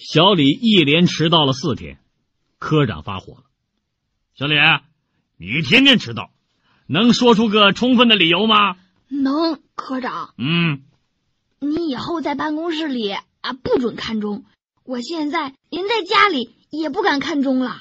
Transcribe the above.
小李一连迟到了四天科长发火了。小李你天天迟到能说出个充分的理由吗？能科长。嗯。你以后在办公室里啊不准看钟。我现在连在家里也不敢看钟了。